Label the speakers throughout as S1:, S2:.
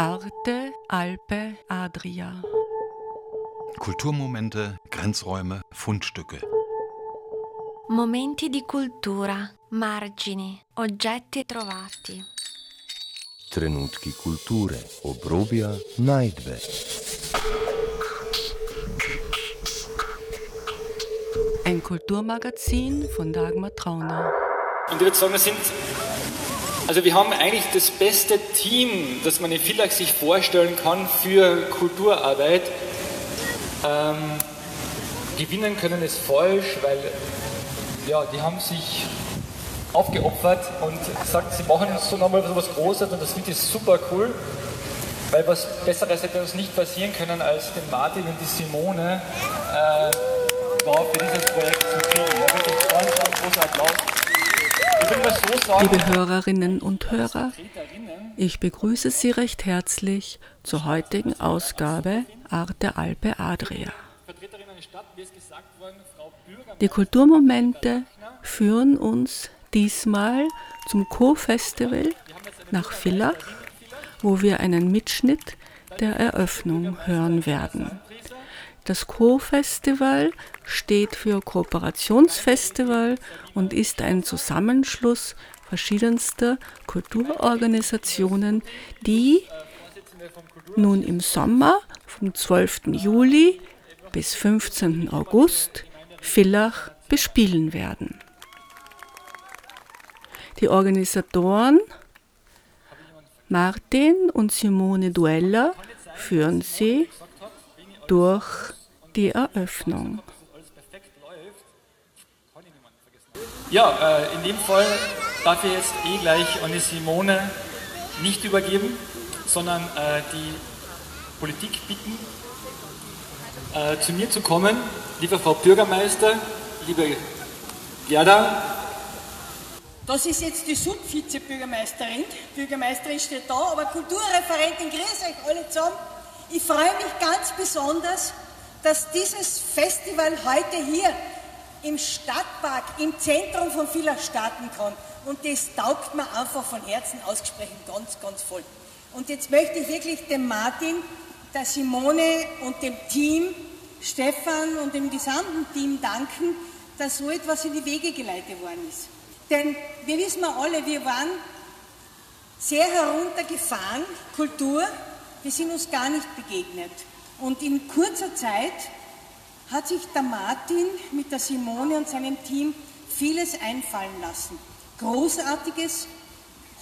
S1: Arte, Alpe, Adria.
S2: Kulturmomente, Grenzräume, Fundstücke.
S3: Momenti di cultura, margini, oggetti trovati.
S4: Trenutki kulture, obrobja, najdbe.
S1: Ein Kulturmagazin von Dagmar Trauner.
S5: Und ich würde sagen, wir sind, also wir haben eigentlich das beste Team, das man in Villach sich vorstellen kann für Kulturarbeit. Ähm, gewinnen können ist falsch, weil ja, die haben sich aufgeopfert und gesagt, sie machen so nochmal so was Großes und das finde ich super cool, weil was Besseres hätte uns nicht passieren können, als den Martin und die Simone äh, für dieses Projekt zu kriegen. Ja, wirklich ganz, ganz großer Applaus. Ich will mal so sagen,
S1: Liebe Hörerinnen und Hörer, ich begrüße Sie recht herzlich zur heutigen Ausgabe Arte Alpe Adria. Die Kulturmomente führen uns diesmal zum Co-Festival nach Villach, wo wir einen Mitschnitt der Eröffnung hören werden. Das Co-Festival steht für Kooperationsfestival und ist ein Zusammenschluss verschiedenster Kulturorganisationen, die nun im Sommer vom 12. Juli bis 15. August Villach bespielen werden. Die Organisatoren Martin und Simone Duella führen sie durch die Eröffnung.
S5: Ja, äh, in dem Fall darf ich jetzt eh gleich an die Simone nicht übergeben, sondern äh, die Politik bitten, äh, zu mir zu kommen. Liebe Frau Bürgermeister, liebe Gerda,
S6: Das ist jetzt die Subvizebürgermeisterin. Bürgermeisterin steht da, aber Kulturreferentin, grüß euch alle zusammen. Ich freue mich ganz besonders, dass dieses Festival heute hier im Stadtpark, im Zentrum von Villach starten kann. Und das taugt mir einfach von Herzen ausgesprochen ganz, ganz voll. Und jetzt möchte ich wirklich dem Martin, der Simone und dem Team, Stefan und dem gesamten Team danken, dass so etwas in die Wege geleitet worden ist. Denn wir wissen ja alle, wir waren sehr heruntergefahren, Kultur, wir sind uns gar nicht begegnet. Und in kurzer Zeit hat sich der Martin mit der Simone und seinem Team vieles einfallen lassen. Großartiges,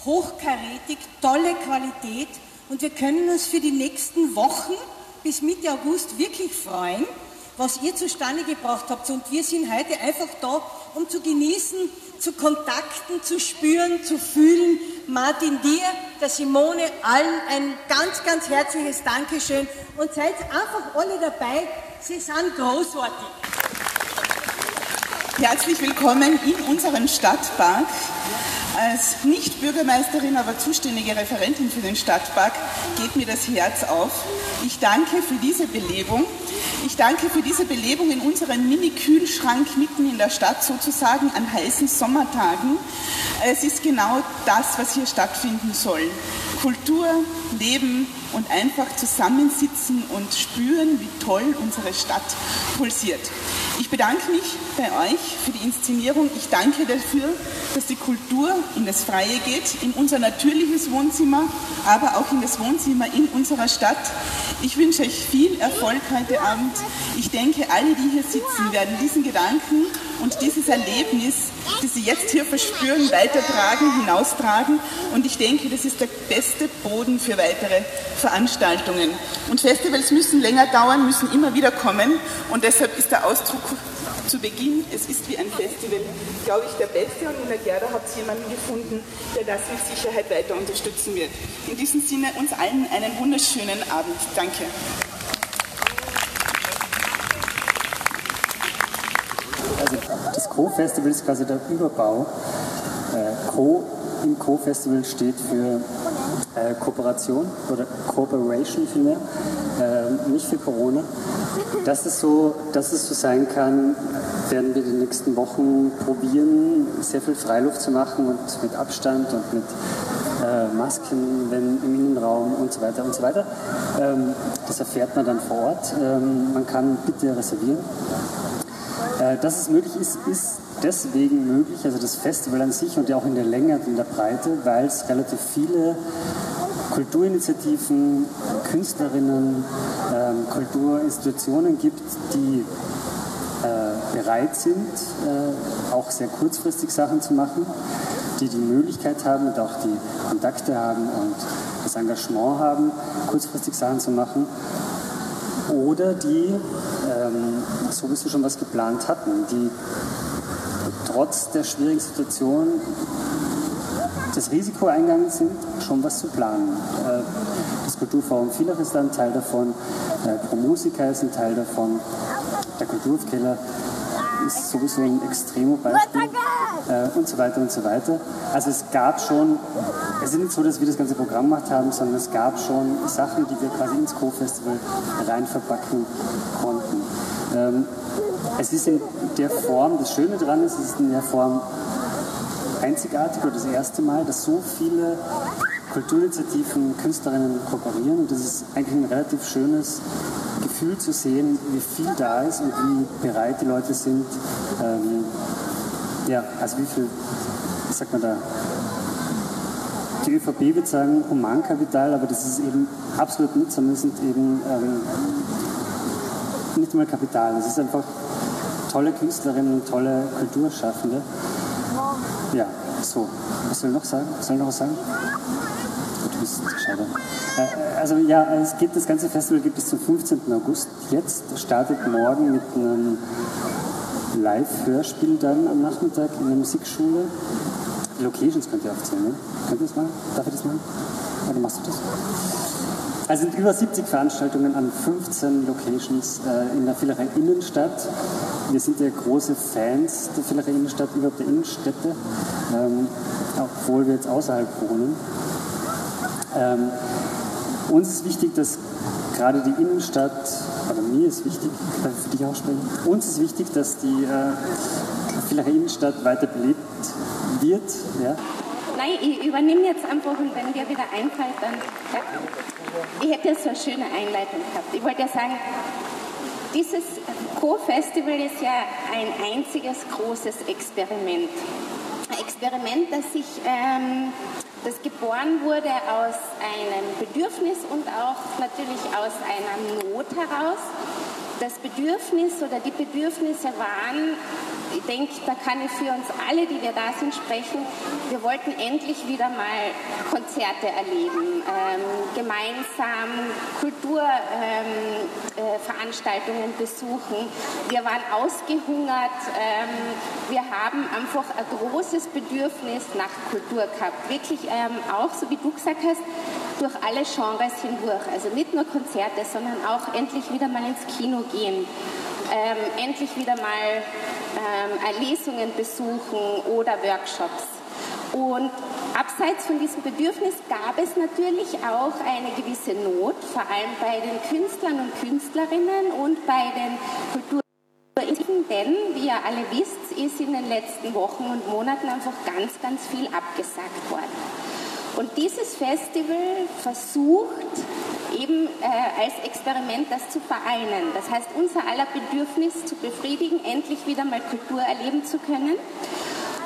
S6: hochkarätig, tolle Qualität und wir können uns für die nächsten Wochen bis Mitte August wirklich freuen, was ihr zustande gebracht habt. Und wir sind heute einfach da, um zu genießen, zu kontakten, zu spüren, zu fühlen. Martin, dir, der Simone, allen ein ganz, ganz herzliches Dankeschön und seid einfach alle dabei. Sie sind großartig.
S7: Herzlich willkommen in unserem Stadtpark. Als Nicht-Bürgermeisterin, aber zuständige Referentin für den Stadtpark geht mir das Herz auf. Ich danke für diese Belebung. Ich danke für diese Belebung in unserem Mini-Kühlschrank mitten in der Stadt, sozusagen an heißen Sommertagen. Es ist genau das, was hier stattfinden soll. Kultur, Leben und einfach zusammensitzen und spüren, wie toll unsere Stadt pulsiert. Ich bedanke mich bei euch für die Inszenierung. Ich danke dafür, dass die Kultur in das Freie geht, in unser natürliches Wohnzimmer, aber auch in das Wohnzimmer in unserer Stadt. Ich wünsche euch viel Erfolg heute Abend. Ich denke, alle, die hier sitzen, werden diesen Gedanken und dieses Erlebnis, das sie jetzt hier verspüren, weitertragen, hinaustragen. Und ich denke, das ist der beste Boden für weitere Veranstaltungen. Und Festivals müssen länger dauern, müssen immer wieder kommen. Und deshalb ist der Ausdruck zu Beginn, es ist wie ein Festival, glaube ich, der beste. Und in der Gerda habt ihr jemanden gefunden, der das mit Sicherheit weiter unterstützen wird. In diesem Sinne uns allen einen wunderschönen Abend. Danke.
S8: Also das Co-Festival ist quasi der Überbau. Äh, Co im Co-Festival steht für äh, Kooperation oder Cooperation vielmehr, äh, nicht für Corona. Dass es, so, dass es so sein kann, werden wir die nächsten Wochen probieren, sehr viel Freiluft zu machen und mit Abstand und mit äh, Masken wenn im Innenraum und so weiter und so weiter. Ähm, das erfährt man dann vor Ort. Ähm, man kann bitte reservieren. Äh, dass es möglich ist, ist deswegen möglich, also das Festival an sich und ja auch in der Länge und in der Breite, weil es relativ viele Kulturinitiativen, Künstlerinnen, ähm, Kulturinstitutionen gibt, die äh, bereit sind, äh, auch sehr kurzfristig Sachen zu machen, die die Möglichkeit haben und auch die Kontakte haben und das Engagement haben, kurzfristig Sachen zu machen. Oder die ähm, sowieso schon was geplant hatten, die trotz der schwierigen Situation das Risiko eingegangen sind, schon was zu planen. Äh, das Kulturforum Villach ist ein Teil davon, äh, Pro Musica ist ein Teil davon, der Kulturkeller ist sowieso ein Extremo-Beispiel äh, und so weiter und so weiter. Also es gab schon, es ist nicht so, dass wir das ganze Programm gemacht haben, sondern es gab schon Sachen, die wir quasi ins Co-Festival rein verpacken konnten. Ähm, es ist in der Form, das Schöne daran ist, es ist in der Form einzigartig oder das erste Mal, dass so viele Kulturinitiativen, Künstlerinnen kooperieren und das ist eigentlich ein relativ schönes Gefühl zu sehen, wie viel da ist und wie bereit die Leute sind, ähm, ja, also wie viel, was sagt man da, die ÖVP wird sagen Humankapital, aber das ist eben absolut es sind eben ähm, nicht mal Kapital, es ist einfach tolle Künstlerinnen und tolle Kulturschaffende. Ja, so. Was soll ich noch sagen? Soll ich noch was sagen? Bist schade. Äh, also ja, es geht, das ganze Festival geht bis zum 15. August. Jetzt startet morgen mit einem Live-Hörspiel dann am Nachmittag in der Musikschule. Locations könnt ihr aufzählen, ne? Könnt ihr das machen? Darf ich das machen? Oder machst du das? Also sind über 70 Veranstaltungen an 15 Locations äh, in der Villerei Innenstadt. Wir sind ja große Fans der Villerei Innenstadt, überhaupt der Innenstädte, ähm, obwohl wir jetzt außerhalb wohnen. Ähm, uns ist wichtig, dass gerade die Innenstadt, oder mir ist wichtig, darf ich für dich auch sprechen, uns ist wichtig, dass die äh, Villerei Innenstadt weiter belebt wird. Ja.
S9: Nein, ich übernehme jetzt einfach und wenn dir wieder einfällt, dann. Ja. Ich hätte so eine schöne Einleitung gehabt. Ich wollte ja sagen, dieses Co-Festival ist ja ein einziges großes Experiment. Ein Experiment, das sich ähm, geboren wurde aus einem Bedürfnis und auch natürlich aus einer Not heraus. Das Bedürfnis oder die Bedürfnisse waren ich denke, da kann ich für uns alle, die wir da sind, sprechen. Wir wollten endlich wieder mal Konzerte erleben, ähm, gemeinsam Kulturveranstaltungen ähm, äh, besuchen. Wir waren ausgehungert. Ähm, wir haben einfach ein großes Bedürfnis nach Kultur gehabt. Wirklich ähm, auch, so wie du gesagt hast, durch alle Genres hindurch. Also nicht nur Konzerte, sondern auch endlich wieder mal ins Kino gehen ähm, endlich wieder mal ähm, Lesungen besuchen oder Workshops. Und abseits von diesem Bedürfnis gab es natürlich auch eine gewisse Not, vor allem bei den Künstlern und Künstlerinnen und bei den Kultur denn, wie ihr alle wisst, ist in den letzten Wochen und Monaten einfach ganz, ganz viel abgesagt worden. Und dieses Festival versucht eben äh, als Experiment das zu vereinen. Das heißt, unser aller Bedürfnis zu befriedigen, endlich wieder mal Kultur erleben zu können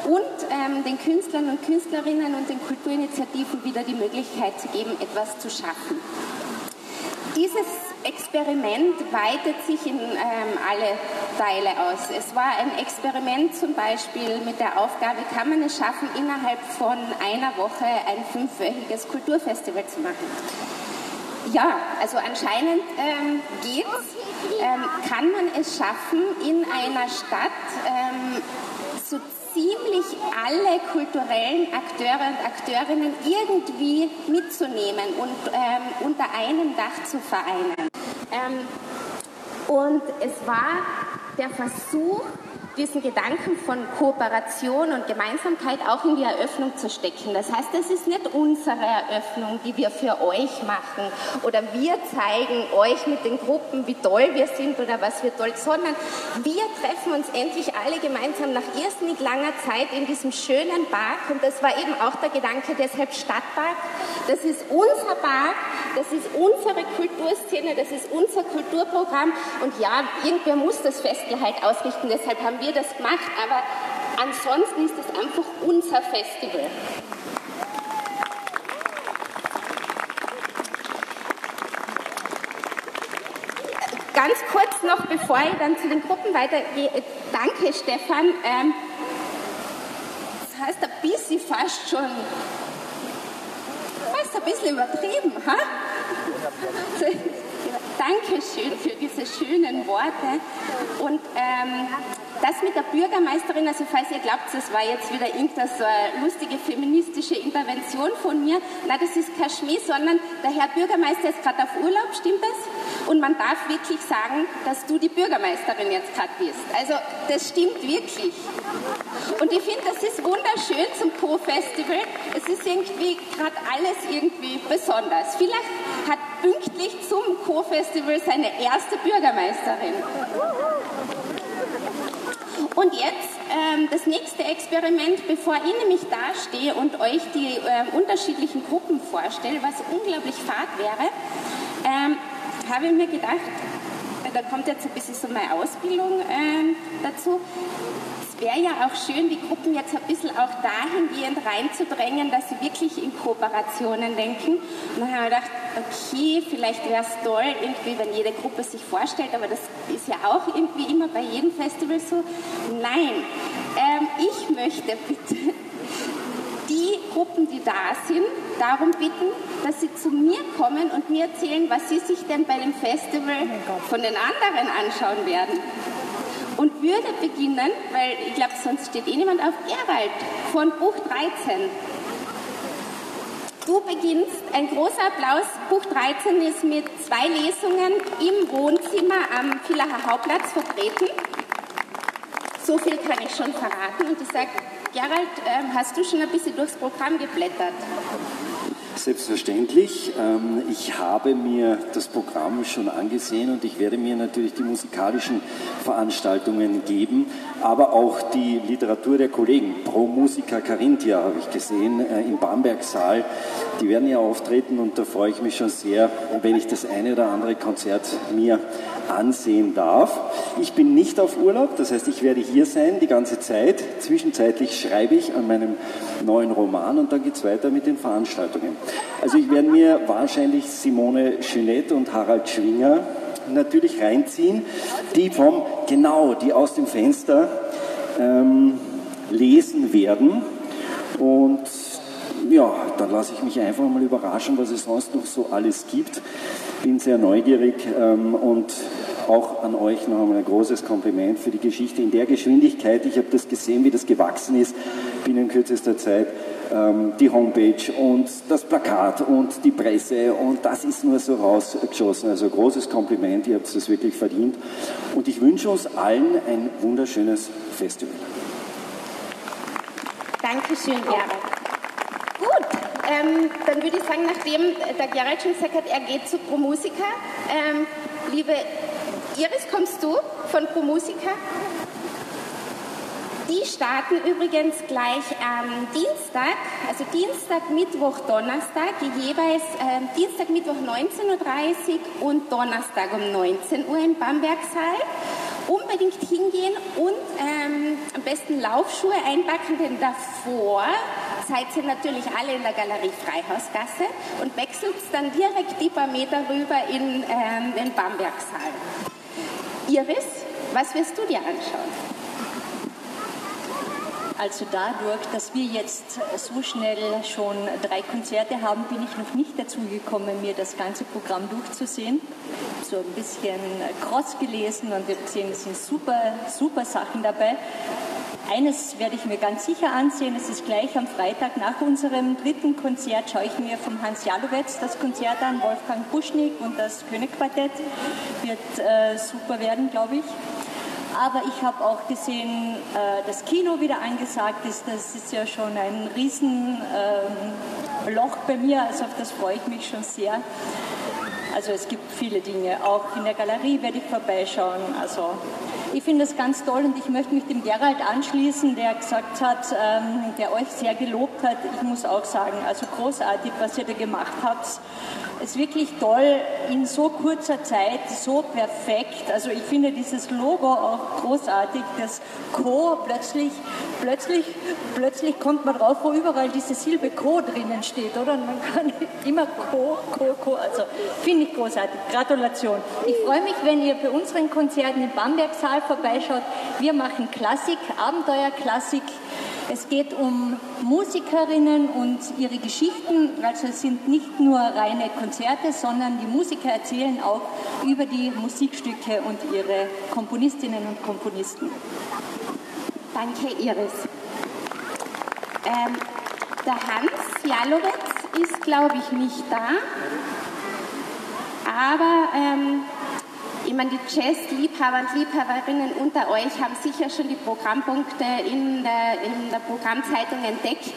S9: und ähm, den Künstlern und Künstlerinnen und den Kulturinitiativen wieder die Möglichkeit zu geben, etwas zu schaffen. Dieses Experiment weitet sich in ähm, alle Teile aus. Es war ein Experiment zum Beispiel mit der Aufgabe, kann man es schaffen, innerhalb von einer Woche ein fünfwöchiges Kulturfestival zu machen. Ja, also anscheinend ähm, geht ähm, kann man es schaffen, in einer Stadt ähm, so ziemlich alle kulturellen Akteure und Akteurinnen irgendwie mitzunehmen und ähm, unter einem Dach zu vereinen. Ähm, und es war der Versuch, diesen Gedanken von Kooperation und Gemeinsamkeit auch in die Eröffnung zu stecken. Das heißt, es ist nicht unsere Eröffnung, die wir für euch machen oder wir zeigen euch mit den Gruppen, wie toll wir sind oder was wir toll, sondern wir treffen uns endlich alle gemeinsam nach irrsinnig langer Zeit in diesem schönen Park und das war eben auch der Gedanke, deshalb Stadtpark. Das ist unser Park, das ist unsere Kulturszene, das ist unser Kulturprogramm und ja, irgendwer muss das Festival halt ausrichten, deshalb haben wir das gemacht, aber ansonsten ist es einfach unser Festival. Ganz kurz noch, bevor ich dann zu den Gruppen weitergehe. Danke, Stefan. Ähm, das heißt ein bisschen fast schon, fast ein bisschen übertrieben. Ha? Dankeschön für diese schönen Worte. Und ähm, das mit der Bürgermeisterin, also falls ihr glaubt, das war jetzt wieder irgendeine so eine lustige feministische Intervention von mir, na das ist kein Schmäh, sondern der Herr Bürgermeister ist gerade auf Urlaub, stimmt das? Und man darf wirklich sagen, dass du die Bürgermeisterin jetzt gerade bist. Also das stimmt wirklich. Und ich finde, das ist wunderschön zum Co-Festival. Es ist irgendwie gerade alles irgendwie besonders. Vielleicht hat pünktlich zum Co-Festival seine erste Bürgermeisterin. Und jetzt ähm, das nächste Experiment, bevor ich nämlich da stehe und euch die äh, unterschiedlichen Gruppen vorstelle, was unglaublich fad wäre, ähm, habe ich mir gedacht, da kommt jetzt ein bisschen so meine Ausbildung äh, dazu. Wäre ja auch schön, die Gruppen jetzt ein bisschen auch dahingehend reinzudrängen, dass sie wirklich in Kooperationen denken. Und dann habe ich gedacht, okay, vielleicht wäre es toll, irgendwie, wenn jede Gruppe sich vorstellt, aber das ist ja auch irgendwie immer bei jedem Festival so. Nein, ähm, ich möchte bitte die Gruppen, die da sind, darum bitten, dass sie zu mir kommen und mir erzählen, was sie sich denn bei dem Festival von den anderen anschauen werden. Und würde beginnen, weil ich glaube, sonst steht eh niemand auf, Gerald von Buch 13. Du beginnst, ein großer Applaus. Buch 13 ist mit zwei Lesungen im Wohnzimmer am Villacher Hauptplatz vertreten. So viel kann ich schon verraten. Und ich sage, Gerald, ähm, hast du schon ein bisschen durchs Programm geblättert?
S10: Selbstverständlich. Ähm, ich habe mir das Programm schon angesehen und ich werde mir natürlich die musikalischen Veranstaltungen geben, aber auch die Literatur der Kollegen. Pro Musica Carinthia habe ich gesehen äh, im Bamberg-Saal. Die werden ja auftreten und da freue ich mich schon sehr, wenn ich das eine oder andere Konzert mir ansehen darf. Ich bin nicht auf Urlaub, das heißt, ich werde hier sein die ganze Zeit. Zwischenzeitlich schreibe ich an meinem neuen Roman und dann geht es weiter mit den Veranstaltungen. Also ich werde mir wahrscheinlich Simone Schönett und Harald Schwinger natürlich reinziehen, die vom, genau, die aus dem Fenster ähm, lesen werden. Und ja, dann lasse ich mich einfach mal überraschen, was es sonst noch so alles gibt. Bin sehr neugierig ähm, und auch an euch noch einmal ein großes Kompliment für die Geschichte in der Geschwindigkeit. Ich habe das gesehen, wie das gewachsen ist binnen kürzester Zeit. Ähm, die Homepage und das Plakat und die Presse und das ist nur so rausgeschossen. Also großes Kompliment, ihr habt das wirklich verdient. Und ich wünsche uns allen ein wunderschönes Festival.
S9: Dankeschön, Gerald. Ähm, dann würde ich sagen, nachdem der Gerald schon gesagt hat, er geht zu ProMusica, ähm, liebe Iris, kommst du von ProMusica? Die starten übrigens gleich am Dienstag, also Dienstag, Mittwoch, Donnerstag, jeweils äh, Dienstag, Mittwoch 19.30 Uhr und Donnerstag um 19 Uhr im Bambergsaal. Unbedingt hingehen und ähm, am besten Laufschuhe einpacken, denn davor seid ihr natürlich alle in der Galerie Freihausgasse und wechselt dann direkt die paar Meter rüber in ähm, den Bambergsaal. Iris, was wirst du dir anschauen?
S11: Also dadurch, dass wir jetzt so schnell schon drei Konzerte haben, bin ich noch nicht dazu gekommen, mir das ganze Programm durchzusehen. So ein bisschen cross gelesen und wir haben gesehen, es sind super, super Sachen dabei. Eines werde ich mir ganz sicher ansehen, es ist gleich am Freitag nach unserem dritten Konzert, schaue ich mir vom Hans Jalowetz das Konzert an, Wolfgang Buschnick und das Königquartett. Wird äh, super werden, glaube ich. Aber ich habe auch gesehen, äh, das Kino wieder angesagt ist. Das ist ja schon ein Riesenloch ähm, bei mir, also auf das freue ich mich schon sehr. Also es gibt viele Dinge. Auch in der Galerie werde ich vorbeischauen. Also ich finde es ganz toll und ich möchte mich dem Gerald anschließen, der gesagt hat, ähm, der euch sehr gelobt hat. Ich muss auch sagen, also großartig, was ihr da gemacht habt ist wirklich toll, in so kurzer Zeit so perfekt. Also ich finde dieses Logo auch großartig, das Co. plötzlich, plötzlich, plötzlich kommt man drauf, wo überall diese Silbe Co. drinnen steht, oder? Und man kann immer Co, Co, Co. Also finde ich großartig. Gratulation. Ich freue mich, wenn ihr bei unseren Konzerten im Bambergsaal vorbeischaut. Wir machen Klassik, Abenteuerklassik. Es geht um Musikerinnen und ihre Geschichten. Also es sind nicht nur reine Konzerte, sondern die Musiker erzählen auch über die Musikstücke und ihre Komponistinnen und Komponisten.
S9: Danke, Iris. Ähm, der Hans Jalowitz ist, glaube ich, nicht da. Aber ähm, ich meine, die Jazz-Liebhaber und Liebhaberinnen unter euch haben sicher schon die Programmpunkte in der, in der Programmzeitung entdeckt.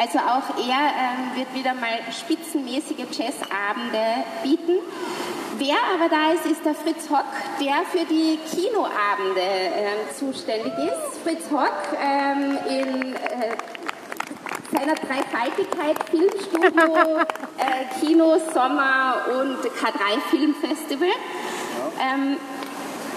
S9: Also auch er ähm, wird wieder mal spitzenmäßige Jazzabende bieten. Wer aber da ist, ist der Fritz Hock, der für die Kinoabende äh, zuständig ist. Fritz Hock ähm, in äh, seiner Dreifaltigkeit Filmstudio, äh, Kino, Sommer und K3 Filmfestival. Ähm,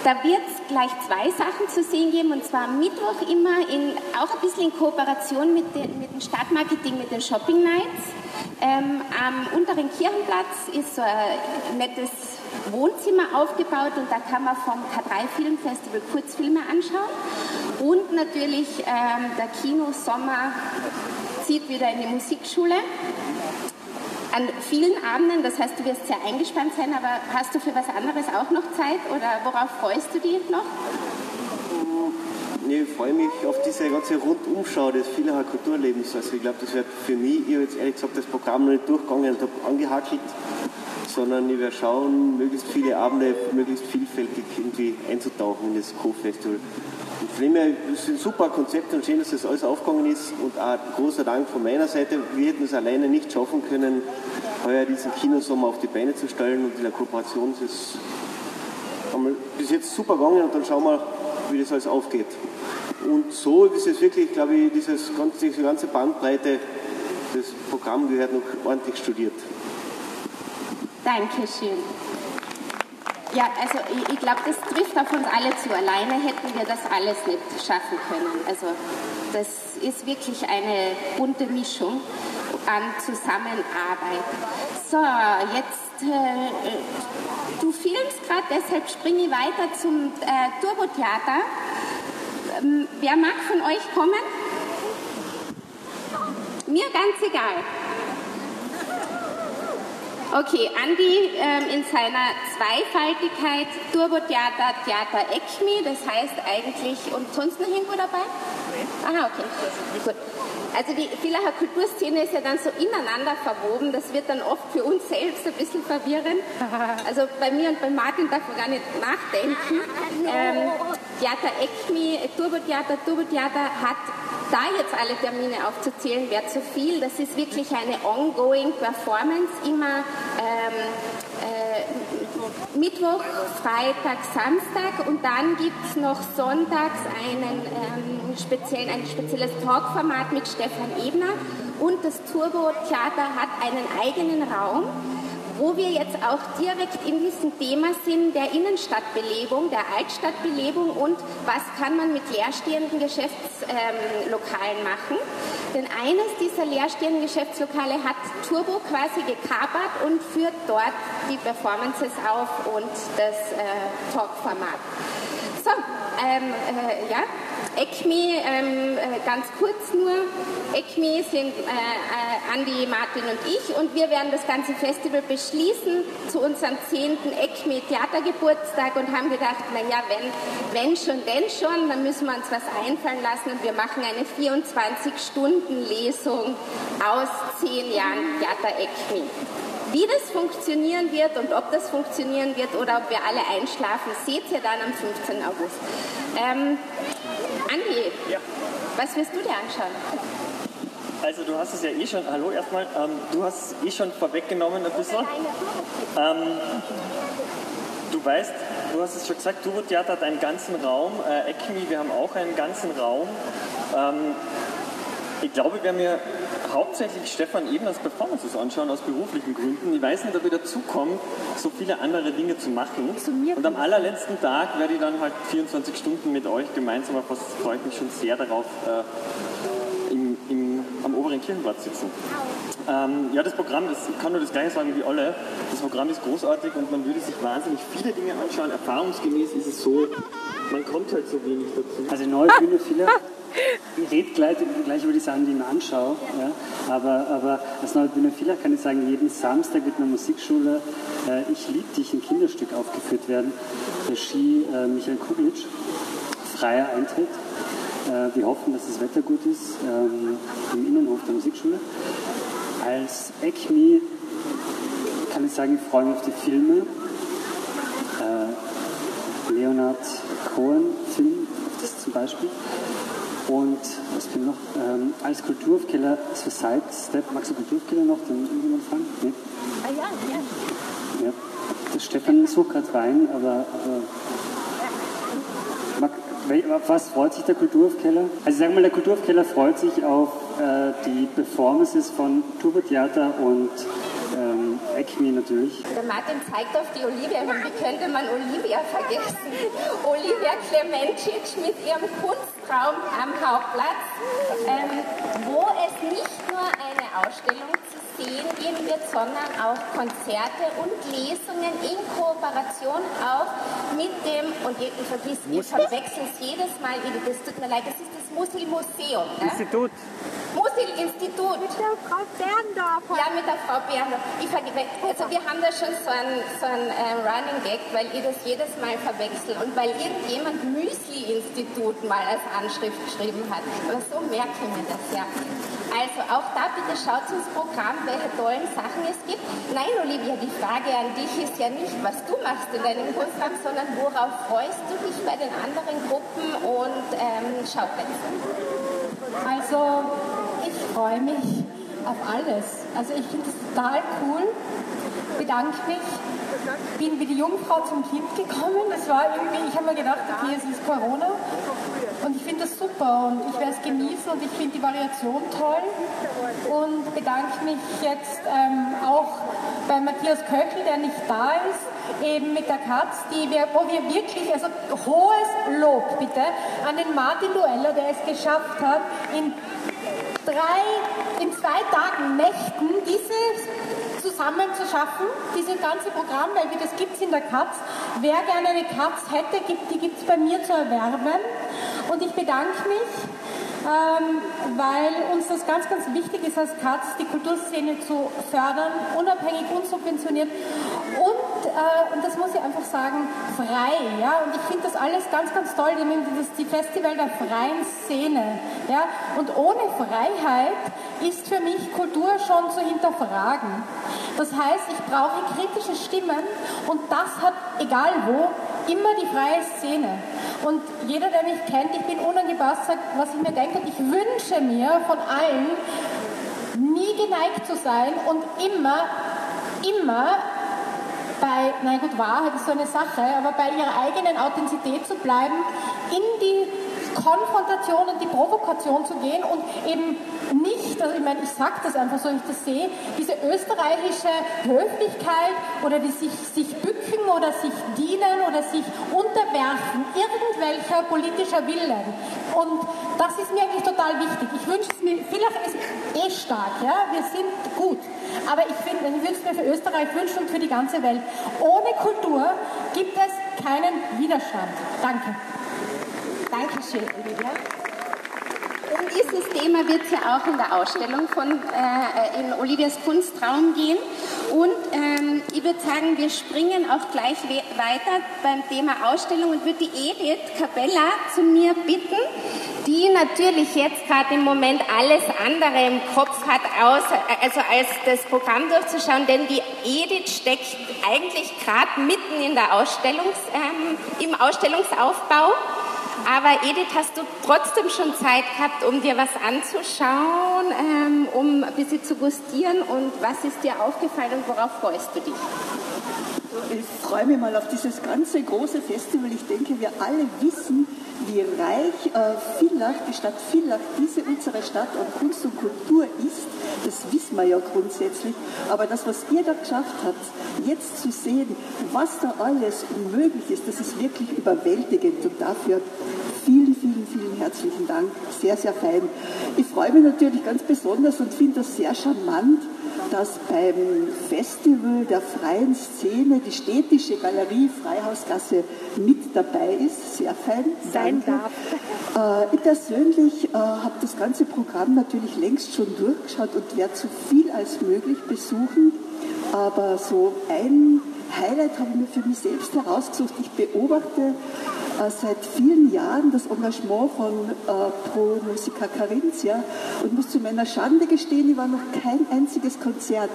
S9: da wird es gleich zwei Sachen zu sehen geben, und zwar am Mittwoch immer in, auch ein bisschen in Kooperation mit, den, mit dem Stadtmarketing, mit den Shopping Nights. Ähm, am unteren Kirchenplatz ist so ein nettes Wohnzimmer aufgebaut und da kann man vom K3 Filmfestival Kurzfilme anschauen. Und natürlich ähm, der Kino Sommer zieht wieder in die Musikschule an vielen Abenden, das heißt, du wirst sehr eingespannt sein, aber hast du für was anderes auch noch Zeit oder worauf freust du dich noch?
S12: Ich freue mich auf diese ganze Rundumschau des Villacher Kulturlebens. Also ich glaube, das wird für mich, ich habe jetzt ehrlich gesagt das Programm noch nicht durchgegangen und habe angehackelt, sondern ich werde schauen, möglichst viele Abende, möglichst vielfältig irgendwie einzutauchen in das Co-Festival. Von dem her ist ein super Konzept und schön, dass das alles aufgegangen ist. Und auch großer Dank von meiner Seite. Wir hätten es alleine nicht schaffen können, heuer diesen Kinosommer auf die Beine zu stellen. Und in der Kooperation ist es bis jetzt super gegangen und dann schauen wir, wie das alles aufgeht. Und so ist es wirklich, glaube ich, dieses, diese ganze Bandbreite, das Programm gehört noch ordentlich studiert.
S9: Dankeschön. Ja, also ich, ich glaube, das trifft auf uns alle zu. Alleine hätten wir das alles nicht schaffen können. Also das ist wirklich eine bunte Mischung an Zusammenarbeit. So, jetzt, äh, du filmst gerade, deshalb springe ich weiter zum äh, Turbotheater. Ähm, wer mag von euch kommen? Mir ganz egal. Okay, Andi ähm, in seiner Zweifaltigkeit Turbotheater, Theater ECMI, das heißt eigentlich, und sonst noch irgendwo dabei? Aha, okay, gut. Also die Villacher Kulturszene ist ja dann so ineinander verwoben, das wird dann oft für uns selbst ein bisschen verwirrend. Also bei mir und bei Martin darf man gar nicht nachdenken. Ähm, Theater ECMI, Turbotheater, Turbotheater hat da jetzt alle Termine aufzuzählen, wäre zu viel. Das ist wirklich eine ongoing Performance, immer ähm, äh, Mittwoch, Freitag, Samstag. Und dann gibt es noch sonntags einen, ähm, speziellen, ein spezielles Talkformat mit Stefan Ebner. Und das Turbo Theater hat einen eigenen Raum wo wir jetzt auch direkt in diesem Thema sind der Innenstadtbelebung, der Altstadtbelebung und was kann man mit leerstehenden Geschäftslokalen machen. Denn eines dieser leerstehenden Geschäftslokale hat Turbo quasi gekapert und führt dort die Performances auf und das äh, Talkformat. So, ähm, äh, ja, ECMI, ähm, äh, ganz kurz nur. ECMI sind äh, äh, Andi, Martin und ich und wir werden das ganze Festival beschließen zu unserem 10. ECMI Theatergeburtstag und haben gedacht, naja, wenn, wenn schon, denn schon, dann müssen wir uns was einfallen lassen und wir machen eine 24-Stunden-Lesung aus 10 Jahren Theater ECMI. Wie das funktionieren wird und ob das funktionieren wird oder ob wir alle einschlafen, seht ihr dann am 15. August. Ähm, Andi, ja. was wirst du dir anschauen?
S13: Also du hast es ja eh schon, hallo erstmal, ähm, du hast es eh schon vorweggenommen ein bisschen. Ähm, du weißt, du hast es schon gesagt, Turbo Theater hat einen ganzen Raum, äh, ECMI, wir haben auch einen ganzen Raum. Ähm, ich glaube, wir werden mir hauptsächlich Stefan Ebners Performances anschauen, aus beruflichen Gründen. Ich weiß nicht, ob ich dazu komme, so viele andere Dinge zu machen. Und am allerletzten Tag werde ich dann halt 24 Stunden mit euch gemeinsam, was freue ich mich schon sehr darauf, äh, oberen Kirchenplatz sitzen. Ähm, ja, das Programm, das, ich kann nur das gleiche sagen wie alle. Das Programm ist großartig und man würde sich wahnsinnig viele Dinge anschauen. Erfahrungsgemäß ist es so, man kommt halt so wenig dazu.
S8: Also neue Bühne, viele ich rede gleich, gleich, über die Sachen, die ich mir anschaue. Ja. Aber, aber als Neue Bühne Villach kann ich sagen, jeden Samstag wird in Musikschule äh, Ich lieb dich, ein Kinderstück aufgeführt werden. Regie äh, Michael Kuglitsch, freier Eintritt. Äh, wir hoffen, dass das Wetter gut ist ähm, im Innenhof der Musikschule. Als ECMI kann ich sagen, ich freue mich auf die Filme. Äh, Leonard Cohen-Film, das zum Beispiel. Und was fehlt noch? Ähm, als Kulturaufkeller für Sidestep, magst du Kulturaufkeller noch, den irgendjemand fragen? Nee? Ah ja, ja. ja. Der Stefan sucht gerade rein, aber, aber was freut sich der Kulturaufkeller? Also sagen wir mal, der Kulturaufkeller freut sich auf äh, die Performances von Turbo Theater und ähm, ECMI natürlich.
S9: Der Martin zeigt auf die Olivia und wie könnte man Olivia vergessen? Olivia Klemencic mit ihrem Kunstraum am Hauptplatz, ähm, wo es nicht nur eine Ausstellung zu sehen geben wird, sondern auch Konzerte und Lesungen in Kooperation auch mit dem, und ich vergiss, ich verwechsel es jedes Mal, das tut mir leid, das ist das Musil-Museum. Ne?
S13: Institut.
S9: Musil-Institut.
S14: Mit der Frau Berndorf.
S9: Ja, mit der Frau Berndorf. Ich also wir haben da schon so ein, so ein äh, Running Gag, weil ihr das jedes Mal verwechselt und weil irgendjemand Müsli-Institut mal als Anschrift geschrieben hat. Aber so merke ich mir das ja. Also auch da bitte schaut ins Programm, welche tollen Sachen es gibt. Nein, Olivia, die Frage an dich ist ja nicht, was du machst in deinem Kunstraum, sondern worauf freust du dich bei den anderen Gruppen und ähm, Schauplätzen?
S14: Also ich freue mich auf alles. Also ich finde es total cool, bedanke mich, bin wie die Jungfrau zum Kind gekommen. Das war irgendwie, ich habe mir gedacht, okay, es ist Corona. Und ich finde das super und ich werde es genießen und ich finde die Variation toll. Und bedanke mich jetzt ähm, auch bei Matthias Köchel, der nicht da ist, eben mit der Katz, die wir, wo wir wirklich, also hohes Lob bitte an den Martin Dueller, der es geschafft hat, in drei, in zwei Tagen Nächten dieses zusammen zu schaffen, dieses ganze Programm, weil das gibt es in der Katz. Wer gerne eine Katz hätte, die gibt es bei mir zu erwerben. Und ich bedanke mich, ähm, weil uns das ganz, ganz wichtig ist als Katz, die Kulturszene zu fördern, unabhängig, unsubventioniert und, äh, und das muss ich einfach sagen, frei. Ja? Und ich finde das alles ganz, ganz toll, die Festival der freien Szene. Ja? Und ohne Freiheit ist für mich Kultur schon zu hinterfragen. Das heißt, ich brauche kritische Stimmen und das hat, egal wo, immer die freie Szene. Und jeder, der mich kennt, ich bin unangepasst, sagt, was ich mir denke, ich wünsche mir von allen, nie geneigt zu sein und immer, immer bei, na gut, Wahrheit ist so eine Sache, aber bei ihrer eigenen Authentizität zu bleiben, in die Konfrontation und die Provokation zu gehen und eben nicht, also ich meine, ich sage das einfach so, ich das sehe, diese österreichische Höflichkeit oder die sich, sich bücken oder sich dienen oder sich unterwerfen, irgendwelcher politischer Willen. Und das ist mir eigentlich total wichtig. Ich wünsche es mir, vielleicht ist eh stark, ja, wir sind gut. Aber ich finde, ich wünsche es mir für Österreich, wünsche und für die ganze Welt. Ohne Kultur gibt es keinen Widerstand. Danke.
S9: Dankeschön, Olivia. Um dieses Thema wird es ja auch in der Ausstellung von, äh, in Olivias Kunstraum gehen. Und ähm, ich würde sagen, wir springen auch gleich weiter beim Thema Ausstellung und würde die Edith Capella zu mir bitten, die natürlich jetzt gerade im Moment alles andere im Kopf hat, außer, also als das Programm durchzuschauen, denn die Edith steckt eigentlich gerade mitten in der Ausstellungs, ähm, im Ausstellungsaufbau. Aber Edith, hast du trotzdem schon Zeit gehabt, um dir was anzuschauen, ähm, um ein bisschen zu gustieren und was ist dir aufgefallen und worauf freust du dich?
S15: Ich freue mich mal auf dieses ganze große Festival. Ich denke, wir alle wissen, wie reich äh, Villach, die Stadt Villach, diese unsere Stadt an Kunst und Kultur ist, das wissen wir ja grundsätzlich. Aber das, was ihr da geschafft habt, jetzt zu sehen, was da alles möglich ist, das ist wirklich überwältigend. Und dafür vielen, vielen, vielen herzlichen Dank. Sehr, sehr fein. Ich freue mich natürlich ganz besonders und finde das sehr charmant, dass beim Festival der freien Szene die städtische Galerie Freihausgasse mit dabei ist. Sehr fein. Sein darf. Äh, ich persönlich äh, habe das ganze Programm natürlich längst schon durchgeschaut und werde so viel als möglich besuchen. Aber so ein Highlight habe ich mir für mich selbst herausgesucht. Ich beobachte seit vielen Jahren das Engagement von äh, Pro Musica Carinthia und muss zu meiner Schande gestehen, ich war noch kein einziges Konzert.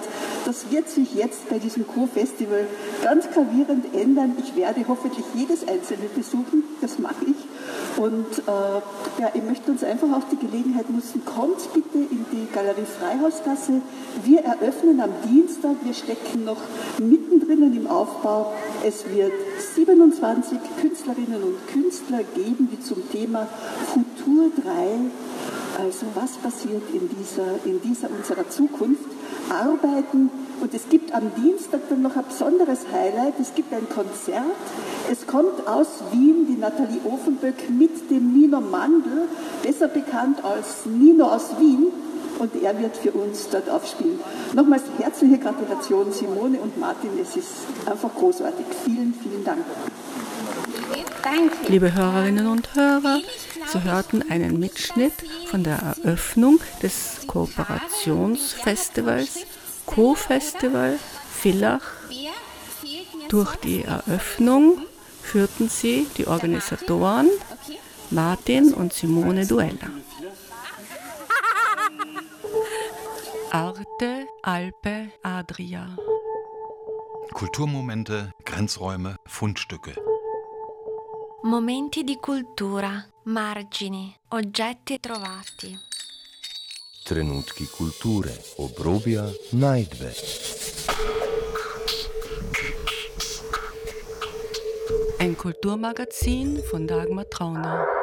S15: Das wird sich jetzt bei diesem Co-Festival ganz gravierend ändern. Ich werde hoffentlich jedes einzelne besuchen, das mache ich. Und äh, ja, ich möchte uns einfach auch die Gelegenheit nutzen, kommt bitte in die Galerie Freihausgasse. Wir eröffnen am Dienstag, wir stecken noch mittendrin im Aufbau. Es wird 27 Künstlerinnen und Künstler geben, die zum Thema Futur 3, also was passiert in dieser, in dieser unserer Zukunft, arbeiten. Und es gibt am Dienstag dann noch ein besonderes Highlight. Es gibt ein Konzert. Es kommt aus Wien die Nathalie Ofenböck mit dem Nino Mandl, besser bekannt als Nino aus Wien. Und er wird für uns dort aufspielen. Nochmals herzliche Gratulation, Simone und Martin. Es ist einfach großartig. Vielen, vielen Dank.
S1: Liebe Hörerinnen und Hörer, Sie hörten einen Mitschnitt von der Eröffnung des Kooperationsfestivals Co-Festival Villach. Durch die Eröffnung führten sie die Organisatoren Martin und Simone Duella. Arte Alpe Adria.
S2: Kulturmomente, Grenzräume, Fundstücke.
S3: Momenti di cultura, margini, oggetti trovati.
S4: Trenutki kulture, obrobja, najdbe.
S1: Ein Kulturmagazin von Dagmar Trauner.